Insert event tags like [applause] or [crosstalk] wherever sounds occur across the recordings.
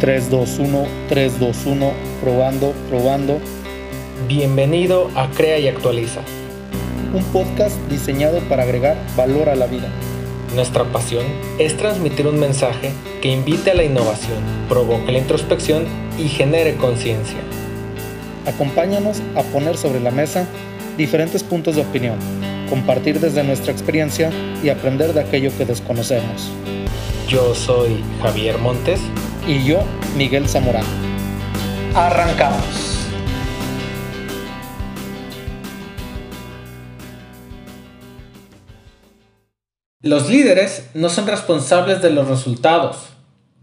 3, 2, 1, 3, 2, 1, probando, probando. Bienvenido a Crea y Actualiza. Un podcast diseñado para agregar valor a la vida. Nuestra pasión es transmitir un mensaje que invite a la innovación, provoque la introspección y genere conciencia. Acompáñanos a poner sobre la mesa diferentes puntos de opinión, compartir desde nuestra experiencia y aprender de aquello que desconocemos. Yo soy Javier Montes y yo, Miguel Zamorano. Arrancamos. Los líderes no son responsables de los resultados.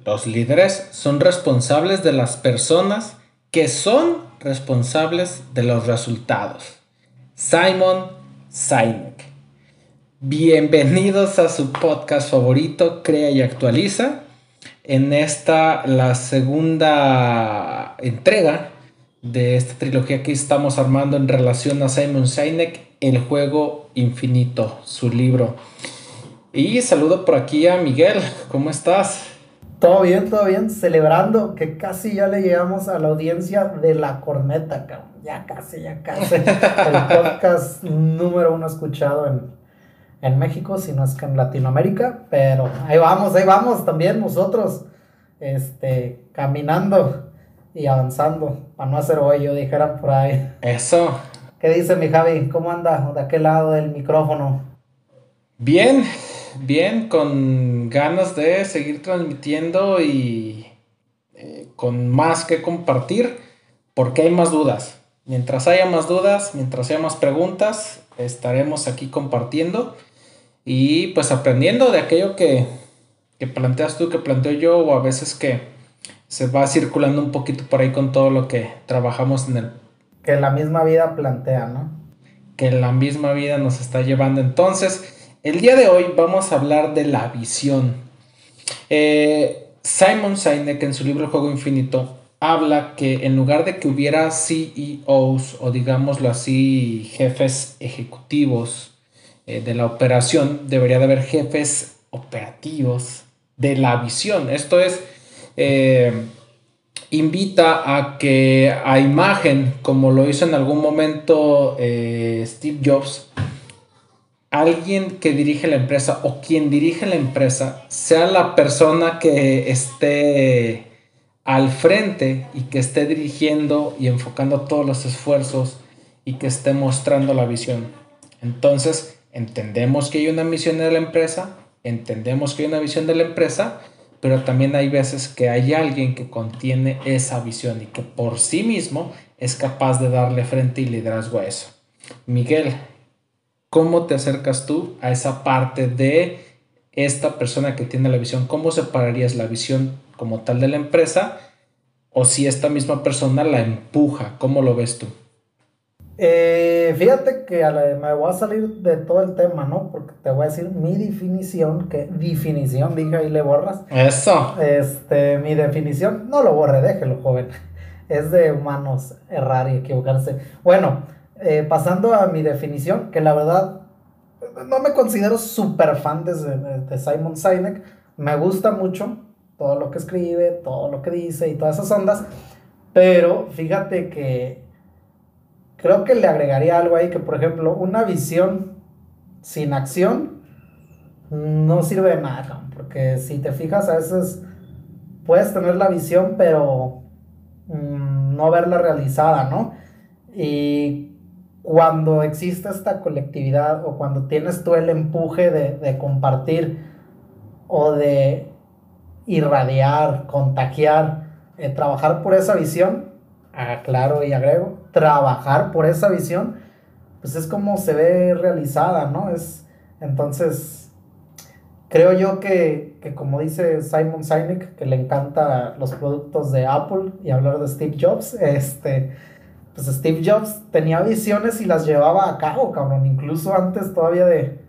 Los líderes son responsables de las personas que son responsables de los resultados. Simon Sinek. Bienvenidos a su podcast favorito, Crea y Actualiza en esta, la segunda entrega de esta trilogía que estamos armando en relación a Simon Sinek, El juego infinito, su libro. Y saludo por aquí a Miguel, ¿cómo estás? Todo bien, todo bien, celebrando que casi ya le llegamos a la audiencia de la corneta, cabrón. Ya casi, ya casi. [laughs] El podcast número uno escuchado en, en México, sino es que en Latinoamérica, pero ahí vamos, ahí vamos también nosotros, este, caminando y avanzando, para no hacer hoyo, dijeran por ahí. Eso. ¿Qué dice mi Javi? ¿Cómo anda de aquel lado del micrófono? Bien, bien, con ganas de seguir transmitiendo y eh, con más que compartir, porque hay más dudas. Mientras haya más dudas, mientras haya más preguntas, estaremos aquí compartiendo y pues aprendiendo de aquello que, planteas tú, que planteo yo, o a veces que se va circulando un poquito por ahí con todo lo que trabajamos en el... Que la misma vida plantea, ¿no? Que la misma vida nos está llevando. Entonces, el día de hoy vamos a hablar de la visión. Eh, Simon Sinek en su libro El Juego Infinito habla que en lugar de que hubiera CEOs o digámoslo así, jefes ejecutivos, eh, de la operación, debería de haber jefes operativos de la visión. Esto es, eh, invita a que a imagen, como lo hizo en algún momento eh, Steve Jobs, alguien que dirige la empresa o quien dirige la empresa sea la persona que esté al frente y que esté dirigiendo y enfocando todos los esfuerzos y que esté mostrando la visión. Entonces, entendemos que hay una misión de la empresa, entendemos que hay una visión de la empresa, pero también hay veces que hay alguien que contiene esa visión y que por sí mismo es capaz de darle frente y liderazgo a eso. Miguel, ¿cómo te acercas tú a esa parte de esta persona que tiene la visión? ¿Cómo separarías la visión como tal de la empresa? O si esta misma persona la empuja, ¿cómo lo ves tú? Eh, fíjate que me voy a salir de todo el tema, ¿no? Porque te voy a decir mi definición, que definición, dije ahí le borras. Eso. Este, mi definición, no lo borre, déjelo, joven. [laughs] Es de humanos errar y equivocarse. Bueno, eh, pasando a mi definición, que la verdad no me considero súper fan de, de Simon Sinek. Me gusta mucho todo lo que escribe, todo lo que dice y todas esas ondas. Pero fíjate que creo que le agregaría algo ahí que, por ejemplo, una visión sin acción no sirve de nada, porque si te fijas, a veces puedes tener la visión, pero mm, no verla realizada, ¿no? Y cuando existe esta colectividad o cuando tienes tú el empuje de, compartir o de irradiar, contagiar, eh, trabajar por esa visión, aclaro y agrego, trabajar por esa visión, pues es como se ve realizada, ¿no? Es, entonces, creo yo que, que como dice Simon Sinek, que le encanta los productos de Apple y hablar de Steve Jobs, este, pues Steve Jobs tenía visiones y las llevaba a cabo, cabrón, incluso antes todavía de,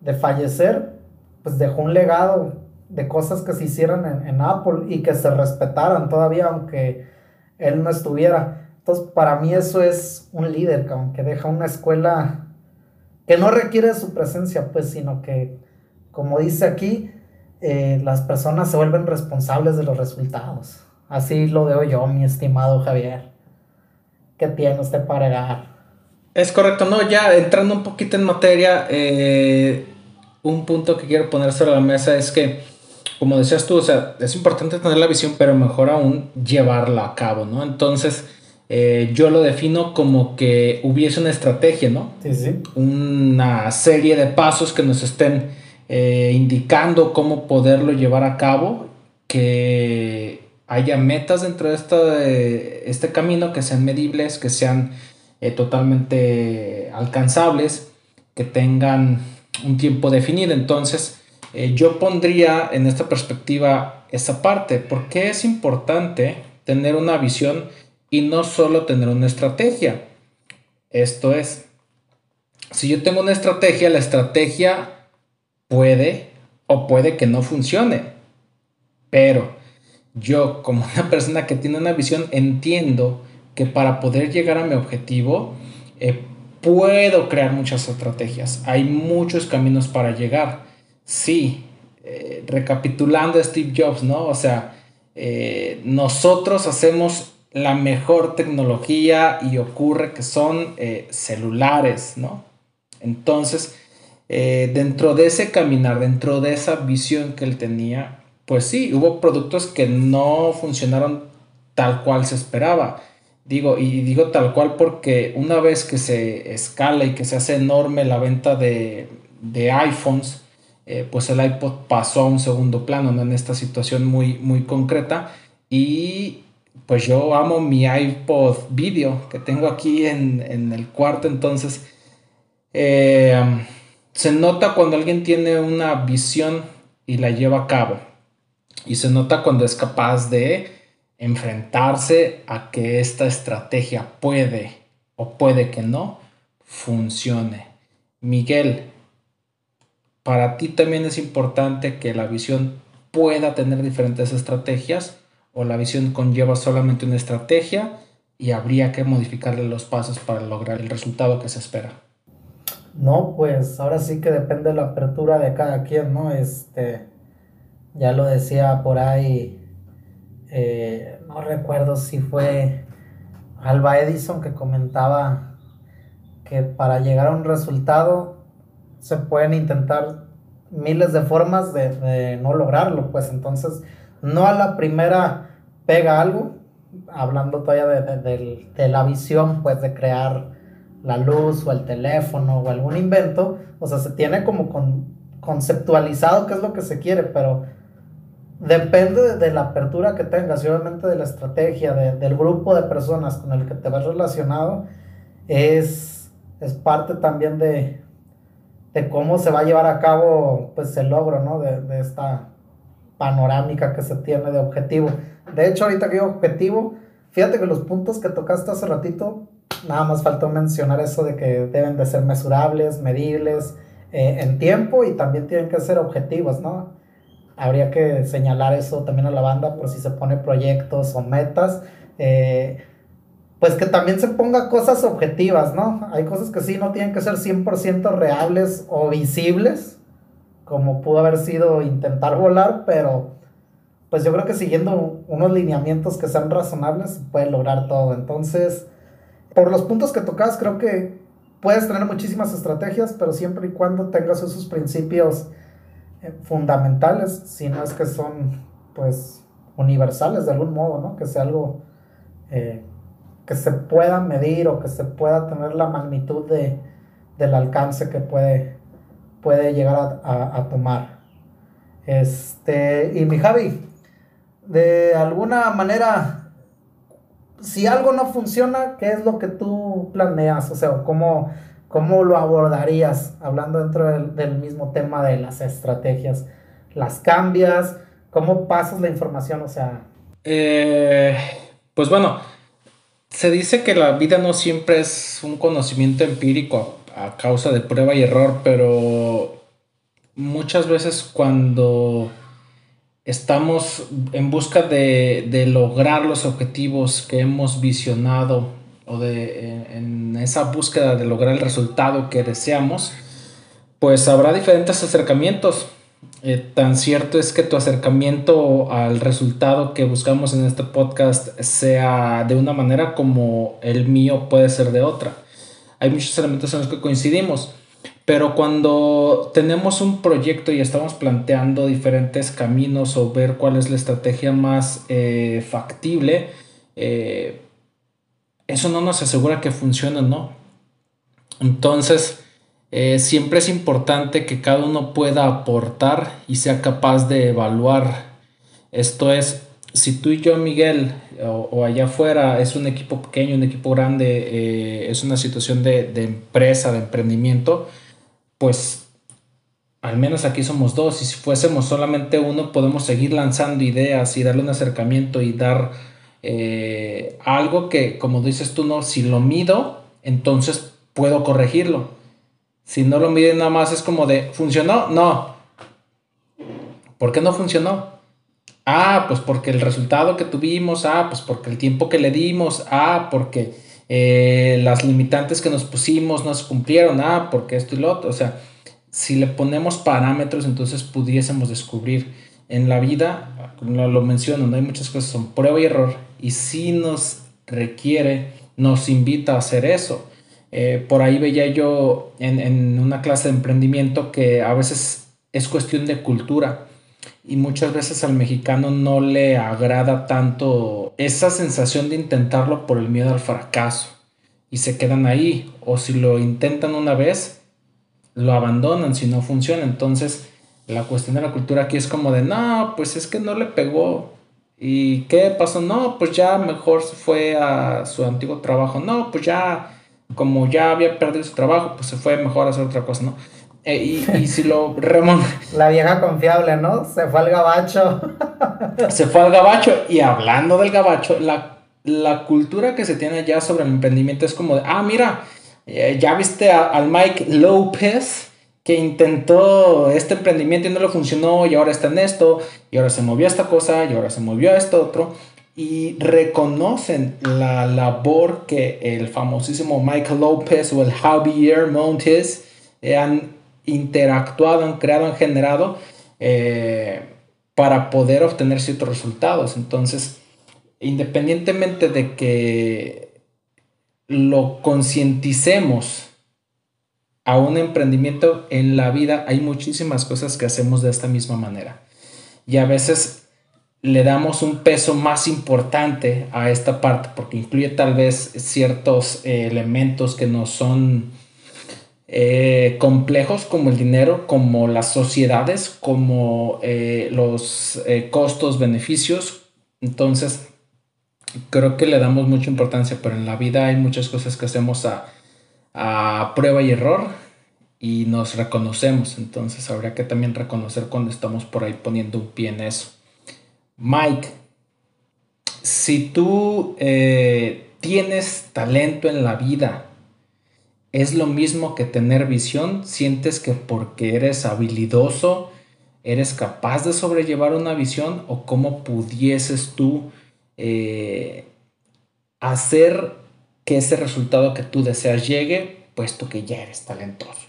de fallecer, pues dejó un legado de cosas que se hicieran en, en Apple y que se respetaran todavía, aunque él no estuviera. Entonces, para mí eso es un líder, que deja una escuela que no requiere su presencia, pues, sino que, como dice aquí, eh, las personas se vuelven responsables de los resultados. Así lo veo yo, mi estimado Javier. ¿Qué tiene usted para agregar? Es correcto, no, ya entrando un poquito en materia, eh, un punto que quiero poner sobre la mesa es que, como decías tú, o sea, es importante tener la visión, pero mejor aún llevarla a cabo, ¿no? Entonces, eh, yo lo defino como que hubiese una estrategia, ¿no? Sí, sí. Una serie de pasos que nos estén eh, indicando cómo poderlo llevar a cabo, que haya metas dentro de este camino, que sean medibles, que sean eh, totalmente alcanzables, que tengan un tiempo definido. Entonces, yo pondría en esta perspectiva esa parte, porque es importante tener una visión y no solo tener una estrategia. Esto es, si yo tengo una estrategia, la estrategia puede o puede que no funcione. Pero yo como una persona que tiene una visión entiendo que para poder llegar a mi objetivo eh, puedo crear muchas estrategias. Hay muchos caminos para llegar. Sí, eh, recapitulando Steve Jobs, ¿no? O sea, eh, nosotros hacemos la mejor tecnología y ocurre que son eh, celulares, ¿no? Entonces, eh, dentro de ese caminar, dentro de esa visión que él tenía, pues sí, hubo productos que no funcionaron tal cual se esperaba. Digo, y digo tal cual porque una vez que se escala y que se hace enorme la venta de, iPhones, eh, pues el iPod pasó a un segundo plano, ¿no? En esta situación muy, muy concreta. Y pues yo amo mi iPod video que tengo aquí en, el cuarto, entonces eh, se nota cuando alguien tiene una visión y la lleva a cabo. Y se nota cuando es capaz de enfrentarse a que esta estrategia puede o puede que no funcione. Miguel, para ti también es importante que la visión pueda tener diferentes estrategias o la visión conlleva solamente una estrategia y habría que modificarle los pasos para lograr el resultado que se espera. No, pues ahora sí que depende de la apertura de cada quien, ¿no? Este, ya lo decía por ahí, eh, no recuerdo si fue Alba Edison que comentaba que para llegar a un resultado se pueden intentar miles de formas de, de no lograrlo, pues entonces no a la primera pega algo, hablando todavía de, la visión, pues de crear la luz o el teléfono o algún invento, o sea, se tiene como conceptualizado qué es lo que se quiere, pero depende de, la apertura que tengas y obviamente de la estrategia, del grupo de personas con el que te ves relacionado, es, es parte también de, de cómo se va a llevar a cabo pues el logro, ¿no? De, de esta panorámica que se tiene de objetivo. De hecho, ahorita que digo objetivo, fíjate que los puntos que tocaste hace ratito, nada más faltó mencionar eso de que deben de ser mesurables, medibles eh, en tiempo y también tienen que ser objetivos, ¿no? Habría que señalar eso también a la banda por si se pone proyectos o metas. Eh, pues que también se ponga cosas objetivas, ¿no? Hay cosas que sí no tienen que ser 100% reales o visibles, como pudo haber sido intentar volar, pero pues yo creo que siguiendo unos lineamientos que sean razonables se puede lograr todo. Entonces, por los puntos que tocas, creo que puedes tener muchísimas estrategias, pero siempre y cuando tengas esos principios eh, fundamentales, si no es que son pues universales de algún modo, ¿no? Que sea algo eh, que se pueda medir o que se pueda tener la magnitud de, del alcance que puede puede llegar a, tomar. Este, y mi Javi, de alguna manera, si algo no funciona, ¿qué es lo que tú planeas? O sea, ¿cómo, cómo lo abordarías hablando dentro del, mismo tema de las estrategias? ¿Las cambias? ¿Cómo pasas la información? O sea... Eh, pues bueno, se dice que la vida no siempre es un conocimiento empírico a causa de prueba y error, pero muchas veces cuando estamos en busca de, lograr los objetivos que hemos visionado o de en, esa búsqueda de lograr el resultado que deseamos, pues habrá diferentes acercamientos. Eh, tan cierto es que tu acercamiento al resultado que buscamos en este podcast sea de una manera como el mío puede ser de otra. Hay muchos elementos en los que coincidimos, pero cuando tenemos un proyecto y estamos planteando diferentes caminos o ver cuál es la estrategia más eh, factible, eh, eso no nos asegura que funcione no. Entonces, eh, siempre es importante que cada uno pueda aportar y sea capaz de evaluar. Esto es, si tú y yo, Miguel, o, allá afuera es un equipo pequeño, un equipo grande, eh, es una situación de, empresa, de emprendimiento, pues al menos aquí somos dos. Y si fuésemos solamente uno, podemos seguir lanzando ideas y darle un acercamiento y dar eh, algo que, como dices tú, no, si lo mido, entonces puedo corregirlo si no lo miden nada más es como de, ¿funcionó? No. ¿Por qué no funcionó? Ah, pues porque el resultado que tuvimos, ah, pues porque el tiempo que le dimos, ah, porque eh, las limitantes que nos pusimos no se cumplieron, ah, porque esto y lo otro. O sea, si le ponemos parámetros, entonces pudiésemos descubrir en la vida, como lo menciono, no hay muchas cosas, son prueba y error, y si nos requiere, nos invita a hacer eso. Eh, por ahí veía yo en, una clase de emprendimiento que a veces es cuestión de cultura y muchas veces al mexicano no le agrada tanto esa sensación de intentarlo por el miedo al fracaso. Y se quedan ahí o si lo intentan una vez lo abandonan si no funciona. Entonces la cuestión de la cultura aquí es como de no pues es que no le pegó y qué pasó no pues ya mejor se fue a su antiguo trabajo no pues ya como ya había perdido su trabajo, pues se fue mejor a hacer otra cosa, ¿no? Eh, y, si lo remon... [laughs] La vieja confiable, ¿no? Se fue al gabacho. [laughs] se fue al gabacho. Y hablando del gabacho, la, la cultura que se tiene ya sobre el emprendimiento es como de, ah, mira, eh, ya viste al Mike López que intentó este emprendimiento y no le funcionó y ahora está en esto y ahora se movió esta cosa y ahora se movió a esto otro y reconocen la labor que el famosísimo Michael López o el Javier Montes han interactuado, han creado, han generado eh, para poder obtener ciertos resultados. Entonces, independientemente de que lo concienticemos a un emprendimiento en la vida, hay muchísimas cosas que hacemos de esta misma manera. Y a veces le damos un peso más importante a esta parte porque incluye tal vez ciertos eh, elementos que no son eh, complejos como el dinero, como las sociedades, como eh, los costos, beneficios. Entonces, creo que le damos mucha importancia, pero en la vida hay muchas cosas que hacemos a, a prueba y error y nos reconocemos. Entonces, habría que también reconocer cuando estamos por ahí poniendo un pie en eso. Mike, si tú eh, tienes talento en la vida, ¿es lo mismo que tener visión? ¿Sientes que porque eres habilidoso, eres capaz de sobrellevar una visión? ¿O cómo pudieses tú eh, hacer que ese resultado que tú deseas llegue, puesto que ya eres talentoso?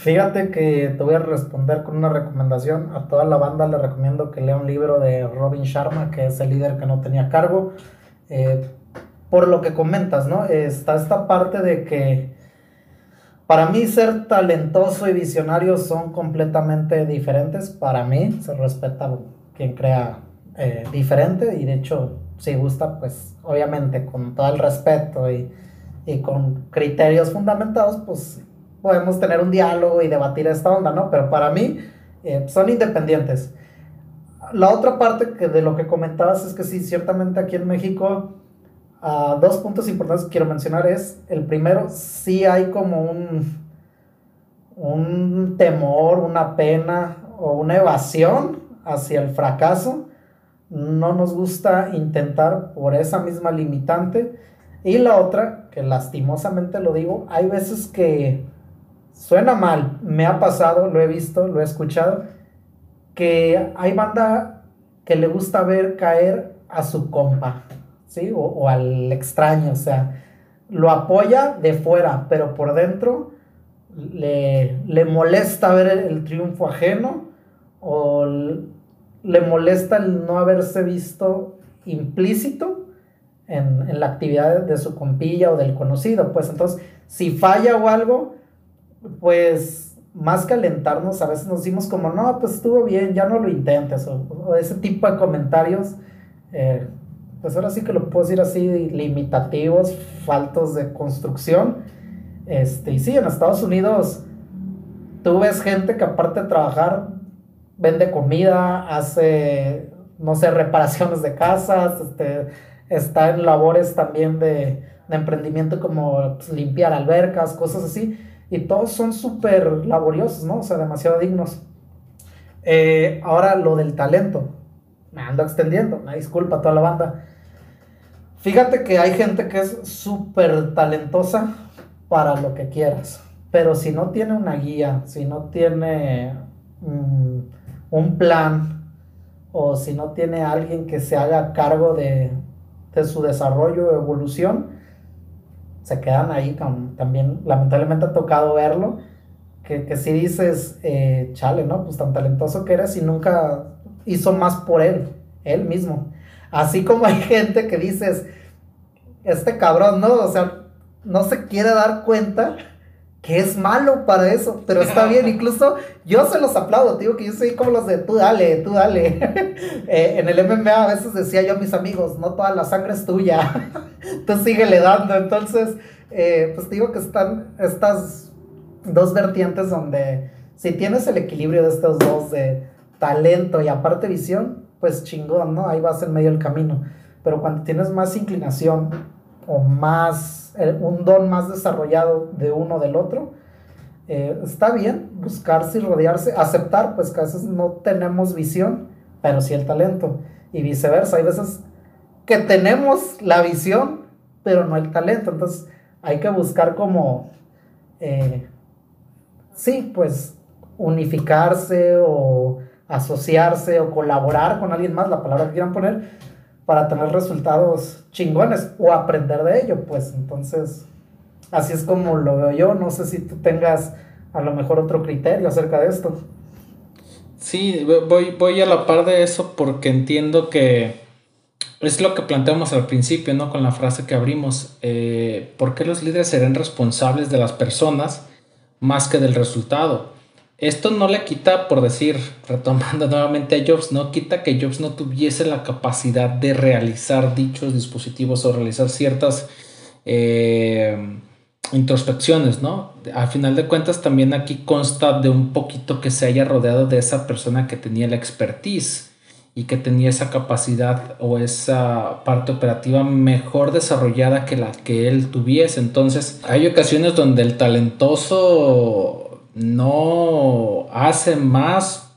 Fíjate que te voy a responder con una recomendación. A toda la banda le recomiendo que lea un libro de Robin Sharma, que es el líder que no tenía cargo. Eh, por lo que comentas, ¿no? Está esta parte de que para mí ser talentoso y visionario son completamente diferentes. Para mí se respeta quien crea eh, diferente y de hecho si gusta, pues obviamente con todo el respeto y, y con criterios fundamentados, pues podemos tener un diálogo y debatir esta onda, ¿no? Pero para mí eh, son independientes. La otra parte que de lo que comentabas es que sí, ciertamente aquí en México, uh, dos puntos importantes que quiero mencionar es, el primero, sí hay como un, un temor, una pena o una evasión hacia el fracaso. No nos gusta intentar por esa misma limitante. Y la otra, que lastimosamente lo digo, hay veces que suena mal, me ha pasado, lo he visto, lo he escuchado, que hay banda que le gusta ver caer a su compa, ¿sí? O, al extraño, o sea, lo apoya de fuera, pero por dentro le, molesta ver el, triunfo ajeno o le molesta el no haberse visto implícito en, la actividad de su compilla o del conocido. Pues entonces, si falla o algo, pues más que alentarnos, a veces nos decimos como, no, pues estuvo bien, ya no lo intentes, o, ese tipo de comentarios, eh, pues ahora sí que lo puedo decir así, limitativos, faltos de construcción. Este, y sí, en Estados Unidos tú ves gente que aparte de trabajar, vende comida, hace, no sé, reparaciones de casas, este, está en labores también de, emprendimiento como pues, limpiar albercas, cosas así, y todos son súper laboriosos, ¿no? O sea, demasiado dignos. Eh, ahora lo del talento, me ando extendiendo, una disculpa toda la banda. Fíjate que hay gente que es súper talentosa para lo que quieras, pero si no tiene una guía, si no tiene mm, un plan, o si no tiene alguien que se haga cargo de, de su desarrollo evolución, se quedan ahí también, lamentablemente ha tocado verlo, que, si dices, eh, chale, ¿no? Pues tan talentoso que eres y nunca hizo más por él, él mismo. Así como hay gente que dices, este cabrón, ¿no? O sea, no se quiere dar cuenta que es malo para eso, pero está bien, [laughs] incluso yo se los aplaudo, digo que yo soy como los de tú dale, tú dale. [laughs] Eh, en el MMA a veces decía yo a mis amigos, no toda la sangre es tuya, [laughs] tú síguele dando, entonces, eh, pues digo que están estas dos vertientes donde si tienes el equilibrio de estos dos, de talento y aparte visión, pues chingón, ¿no? Ahí vas en medio del camino, pero cuando tienes más inclinación o más un don más desarrollado de uno del otro, eh, está bien buscarse y rodearse, aceptar pues que a veces no tenemos visión, pero sí el talento, y viceversa, hay veces que tenemos la visión, pero no el talento, entonces hay que buscar como, eh, sí, pues unificarse o asociarse o colaborar con alguien más, la palabra que quieran poner, para tener resultados chingones o aprender de ello, pues entonces así es como lo veo yo, no sé si tú tengas a lo mejor otro criterio acerca de esto. Sí, voy, voy a la par de eso porque entiendo que es lo que planteamos al principio, ¿no? Con la frase que abrimos, eh, ¿por qué los líderes serán responsables de las personas más que del resultado? Esto no le quita, por decir, retomando [laughs] nuevamente a Jobs, no quita que Jobs no tuviese la capacidad de realizar dichos dispositivos o realizar ciertas eh, introspecciones, ¿no? Al final de cuentas también aquí consta de un poquito que se haya rodeado de esa persona que tenía la expertise y que tenía esa capacidad o esa parte operativa mejor desarrollada que la que él tuviese. Entonces, hay ocasiones donde el talentoso no hace más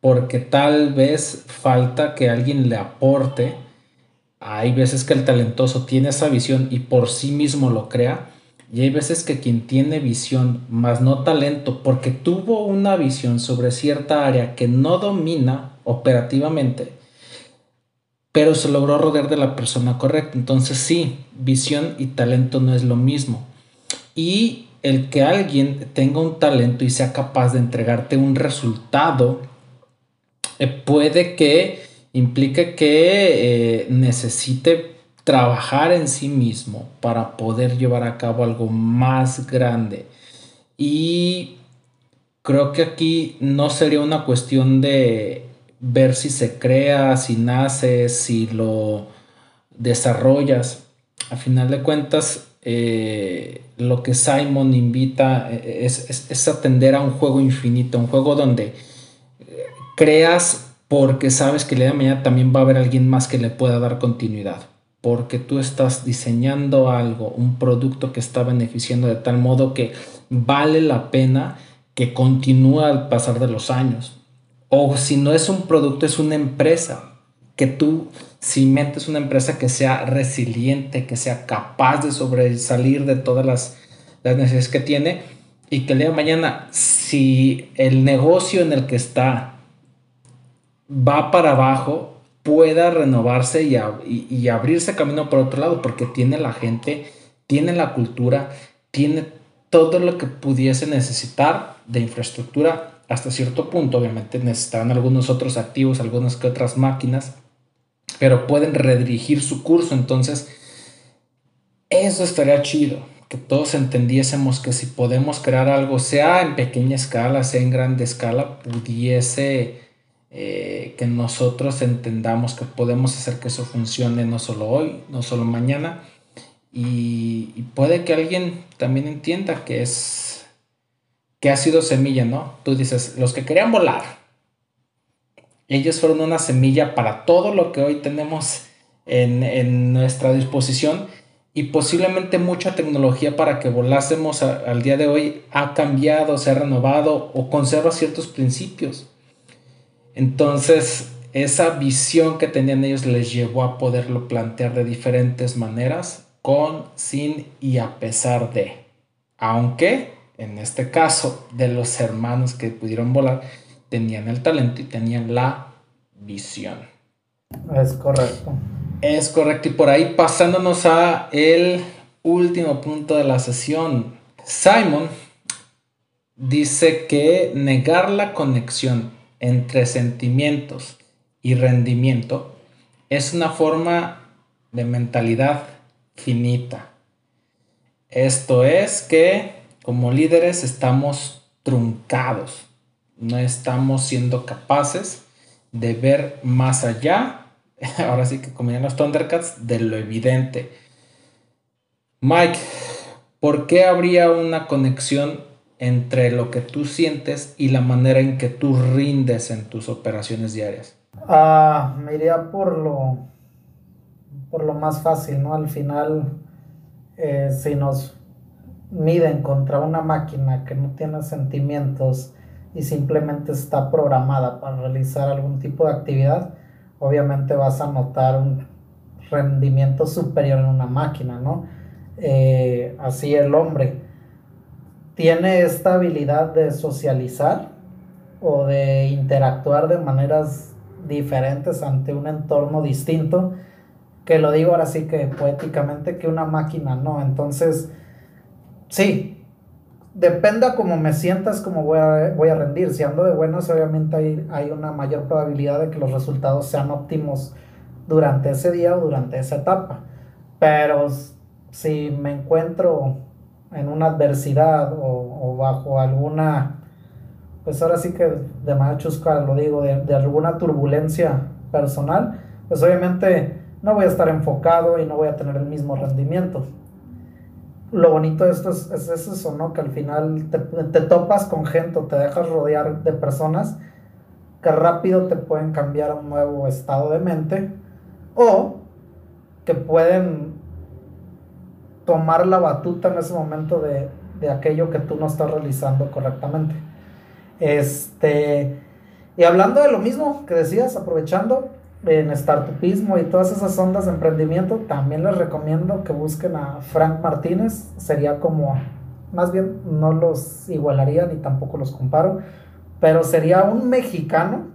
porque tal vez falta que alguien le aporte. Hay veces que el talentoso tiene esa visión y por sí mismo lo crea. Y hay veces que quien tiene visión, más no talento, porque tuvo una visión sobre cierta área que no domina operativamente, pero se logró rodear de la persona correcta. Entonces sí, visión y talento no es lo mismo. Y el que alguien tenga un talento y sea capaz de entregarte un resultado eh, puede que implique que eh, necesite trabajar en sí mismo para poder llevar a cabo algo más grande. Y creo que aquí no sería una cuestión de ver si se crea, si nace, si lo desarrollas. A final de cuentas, eh, lo que Simon invita eh, es, atender a un juego infinito, un juego donde eh, creas porque sabes que el día de mañana también va a haber alguien más que le pueda dar continuidad, porque tú estás diseñando algo, un producto que está beneficiando de tal modo que vale la pena que continúe al pasar de los años. O si no es un producto, es una empresa que tú cimentes una empresa que sea resiliente, que sea capaz de sobresalir de todas las, necesidades que tiene y que el día mañana, si el negocio en el que está va para abajo, pueda renovarse y, y, abrirse camino por otro lado, porque tiene la gente, tiene la cultura, tiene todo lo que pudiese necesitar de infraestructura hasta cierto punto, obviamente necesitarán algunos otros activos, algunas que otras máquinas, pero pueden redirigir su curso, entonces eso estaría chido, que todos entendiésemos que si podemos crear algo, sea en pequeña escala, sea en grande escala, pudiese eh, que nosotros entendamos que podemos hacer que eso funcione no solo hoy, no solo mañana, y, puede que alguien también entienda que es que ha sido semilla, ¿no? Tú dices, los que querían volar, ellos fueron una semilla para todo lo que hoy tenemos en, en nuestra disposición y posiblemente mucha tecnología para que volásemos al día de hoy ha cambiado, se ha renovado o conserva ciertos principios. Entonces, esa visión que tenían ellos les llevó a poderlo plantear de diferentes maneras, con, sin y a pesar de. Aunque, en este caso, de los hermanos que pudieron volar, tenían el talento y tenían la visión. Es correcto. Es correcto. Y por ahí pasándonos a el último punto de la sesión. Simon dice que negar la conexión entre sentimientos y rendimiento es una forma de mentalidad finita. Esto es que como líderes estamos truncados, no estamos siendo capaces de ver más allá, [laughs] ahora sí que como los Thundercats, de lo evidente. Mike, ¿por qué habría una conexión entre lo que tú sientes y la manera en que tú rindes en tus operaciones diarias? Ah, me iría por lo, por lo más fácil, ¿no? Al final, eh, si nos miden contra una máquina que no tiene sentimientos y simplemente está programada para realizar algún tipo de actividad, obviamente vas a notar un rendimiento superior en una máquina, ¿no? Eh, así el hombre tiene esta habilidad de socializar o de interactuar de maneras diferentes ante un entorno distinto, que lo digo ahora sí que poéticamente que una máquina no. Entonces, sí, dependa cómo me sientas, cómo voy a, voy a rendir. Si ando de buenas, obviamente hay, hay una mayor probabilidad de que los resultados sean óptimos durante ese día o durante esa etapa. Pero si me encuentro en una adversidad o, bajo alguna, pues ahora sí que de manera lo digo, de, alguna turbulencia personal, pues obviamente no voy a estar enfocado y no voy a tener el mismo rendimiento. Lo bonito de esto es, eso, ¿no? Que al final te, te topas con gente te dejas rodear de personas que rápido te pueden cambiar a un nuevo estado de mente o que pueden tomar la batuta en ese momento de, aquello que tú no estás realizando correctamente. Este, y hablando de lo mismo que decías, aprovechando en startupismo y todas esas ondas de emprendimiento, también les recomiendo que busquen a Frank Martínez. Sería como, más bien no los igualaría ni tampoco los comparo, pero sería un mexicano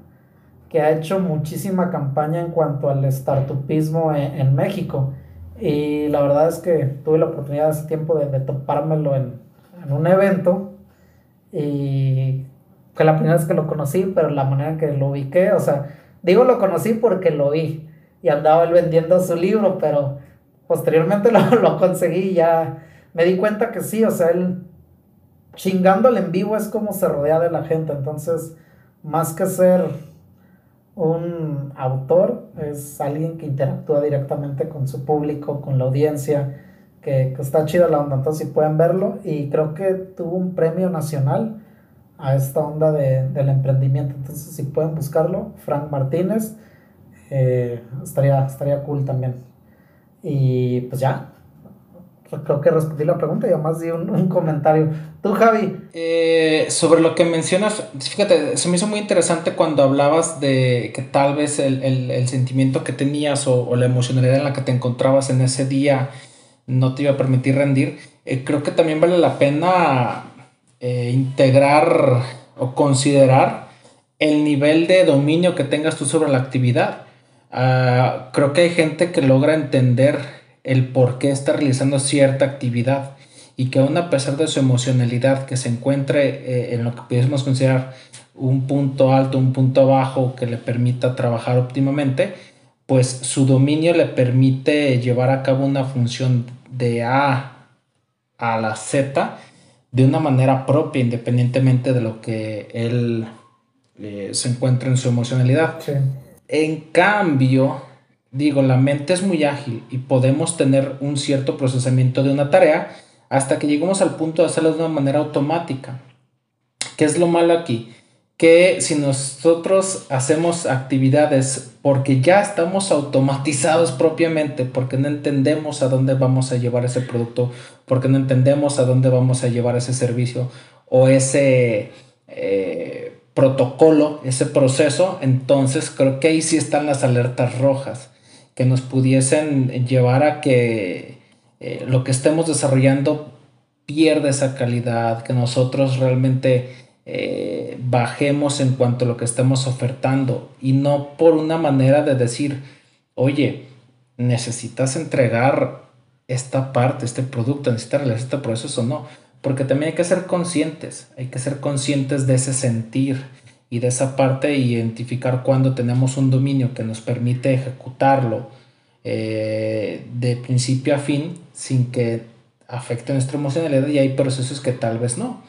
que ha hecho muchísima campaña en cuanto al startupismo en México. Y la verdad es que tuve la oportunidad hace tiempo de, topármelo en, un evento. Y fue la primera vez que lo conocí, pero la manera en que lo ubiqué, o sea, digo lo conocí porque lo vi. Y andaba él vendiendo su libro, pero posteriormente [laughs] lo, lo conseguí y ya me di cuenta que sí, o sea, él chingándole en vivo es como se rodea de la gente. Entonces, más que ser un autor es alguien que interactúa directamente con su público, con la audiencia, que, está chido la onda. Entonces, si pueden verlo, y creo que tuvo un premio nacional a esta onda del emprendimiento. Entonces, si pueden buscarlo, Frank Martínez, eh, estaría, estaría cool también. Y pues ya, creo que respondí la pregunta y además di un, comentario. Tú, Javi. Eh, sobre lo que mencionas, fíjate, se me hizo muy interesante cuando hablabas de que tal vez el, sentimiento que tenías o, la emocionalidad en la que te encontrabas en ese día no te iba a permitir rendir. Eh, creo que también vale la pena eh, integrar o considerar el nivel de dominio que tengas tú sobre la actividad. Ah, creo que hay gente que logra entender el por qué está realizando cierta actividad y que aún a pesar de su emocionalidad que se encuentre eh, en lo que pudiésemos considerar un punto alto, un punto bajo que le permita trabajar óptimamente, pues su dominio le permite llevar a cabo una función de A a la Z de una manera propia, independientemente de lo que él eh, se encuentra en su emocionalidad. En cambio, digo, la mente es muy ágil y podemos tener un cierto procesamiento de una tarea hasta que lleguemos al punto de hacerlo de una manera automática. ¿Qué es lo malo aquí? Que si nosotros hacemos actividades porque ya estamos automatizados propiamente, porque no entendemos a dónde vamos a llevar ese producto, porque no entendemos a dónde vamos a llevar ese servicio o ese eh, protocolo, ese proceso, entonces creo que ahí sí están las alertas rojas que nos pudiesen llevar a que eh, lo que estemos desarrollando pierda esa calidad, que nosotros realmente eh, bajemos en cuanto a lo que estemos ofertando y no por una manera de decir, oye, necesitas entregar esta parte, este producto, necesitas realizar este proceso no, porque también hay que ser conscientes, hay que ser conscientes de ese sentir y de esa parte identificar cuando tenemos un dominio que nos permite ejecutarlo eh, de principio a fin sin que afecte nuestra emocionalidad y hay procesos que tal vez no.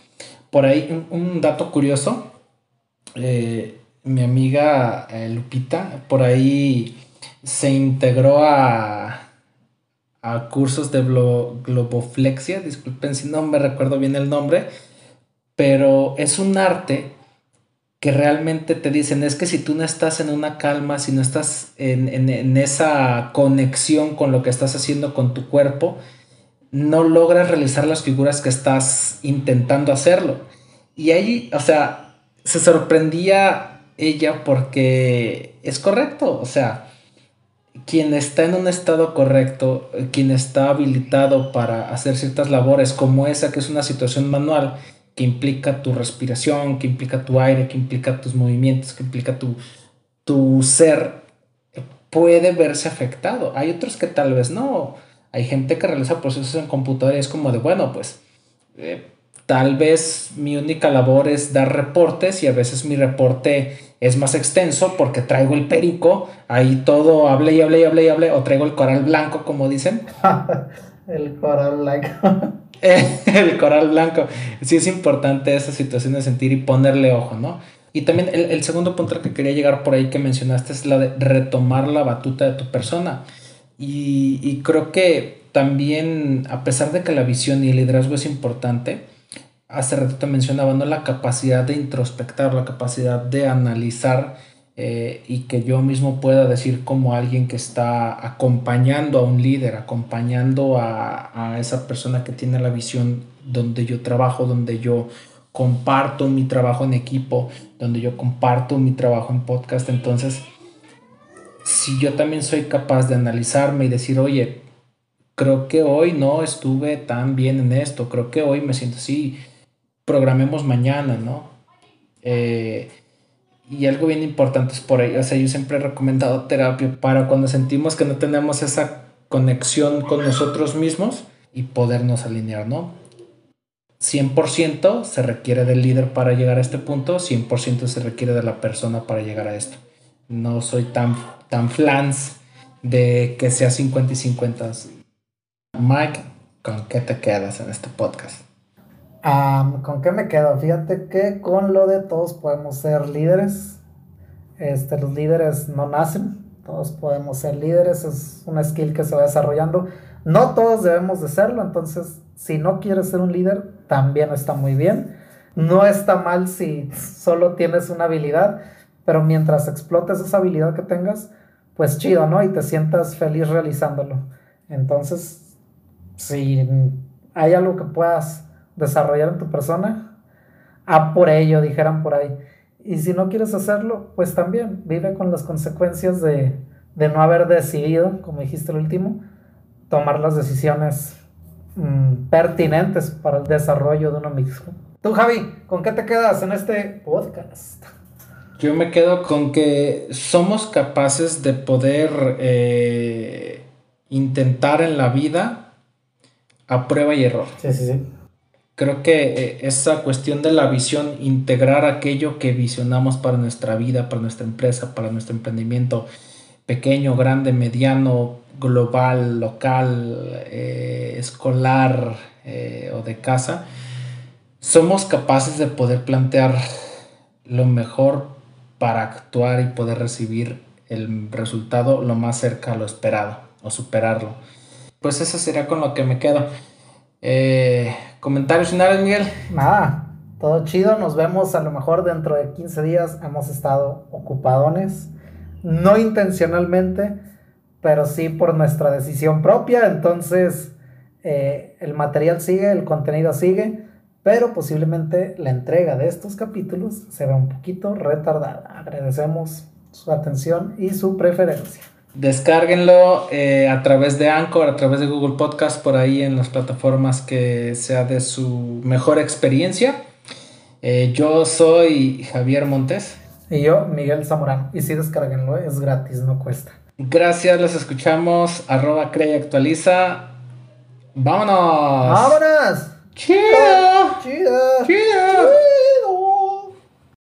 Por ahí un, dato curioso, eh, mi amiga eh, Lupita por ahí se integró a, a cursos de globoflexia, disculpen si no me recuerdo bien el nombre, pero es un arte que realmente te dicen es que si tú no estás en una calma, si no estás en, esa conexión con lo que estás haciendo con tu cuerpo, no logras realizar las figuras que estás intentando hacerlo. Y ahí, o sea, se sorprendía ella porque es correcto, o sea, quien está en un estado correcto, quien está habilitado para hacer ciertas labores como esa que es una situación manual, que implica tu respiración, que implica tu aire, que implica tus movimientos, que implica tu, tu ser, puede verse afectado. Hay otros que tal vez no. Hay gente que realiza procesos en computadora y es como de, bueno, pues eh, tal vez mi única labor es dar reportes y a veces mi reporte es más extenso porque traigo el perico, ahí todo hable y hable y hable y hable, o traigo el coral blanco, como dicen. [laughs] el coral blanco. [laughs] el coral blanco. Sí es importante esa situación de sentir y ponerle ojo, ¿no? Y también el, segundo punto al que quería llegar por ahí que mencionaste es la de retomar la batuta de tu persona. Y, creo que también, a pesar de que la visión y el liderazgo es importante, hace ratito mencionaba, ¿no? La capacidad de introspectar, la capacidad de analizar eh, y que yo mismo pueda decir como alguien que está acompañando a un líder, acompañando a, esa persona que tiene la visión donde yo trabajo, donde yo comparto mi trabajo en equipo, donde yo comparto mi trabajo en podcast. Entonces, si yo también soy capaz de analizarme y decir, oye, creo que hoy no estuve tan bien en esto, creo que hoy me siento así, programemos mañana, ¿no? Eh, y algo bien importante es por ello, o sea, yo siempre he recomendado terapia para cuando sentimos que no tenemos esa conexión con nosotros mismos y podernos alinear, ¿no? 100% se requiere del líder para llegar a este punto, 100% se requiere de la persona para llegar a esto. No soy tan, tan flans de que sea 50 y 50. Mike, ¿con qué te quedas en este podcast? ¿Con qué me quedo? Fíjate que con lo de todos podemos ser líderes. Este, los líderes no nacen, todos podemos ser líderes, es una skill que se va desarrollando. No todos debemos de serlo, entonces si no quieres ser un líder, también está muy bien. No está mal si solo tienes una habilidad, pero mientras explotes esa habilidad que tengas, pues chido, ¿no? Y te sientas feliz realizándolo. Entonces, si hay algo que puedas desarrollar en tu persona, a por ello, dijeran por ahí. Y si no quieres hacerlo, pues también vive con las consecuencias de, no haber decidido, como dijiste el último, tomar las decisiones mm, pertinentes para el desarrollo de uno mismo. Tú, Javi, ¿con qué te quedas en este podcast? Yo me quedo con que somos capaces de poder eh, intentar en la vida a prueba y error. Sí, sí, sí Creo que eh, esa cuestión de la visión, integrar aquello que visionamos para nuestra vida, para nuestra empresa, para nuestro emprendimiento, pequeño, grande, mediano, global, local, eh, escolar eh, o de casa, somos capaces de poder plantear lo mejor para actuar y poder recibir el resultado lo más cerca a lo esperado o superarlo. Pues eso sería con lo que me quedo. Eh, ¿Comentarios finales, Miguel? Nada, todo chido. Nos vemos a lo mejor dentro de 15 días. Hemos estado ocupadones, no intencionalmente, pero sí por nuestra decisión propia. Entonces, eh, el material sigue, el contenido sigue, pero posiblemente la entrega de estos capítulos se ve un poquito retardada. Agradecemos su atención y su preferencia. Descárguenlo eh, a través de Anchor, a través de Google Podcast, por ahí en las plataformas que sea de su mejor experiencia. Eh, yo soy Javier Montes. Y yo, Miguel Zamorano. Y sí, descárguenlo, es gratis, no cuesta. Gracias, los escuchamos. Arroba Crea Actualiza. ¡Vámonos! ¡Vámonos! Cheer! Cheer! Cheer!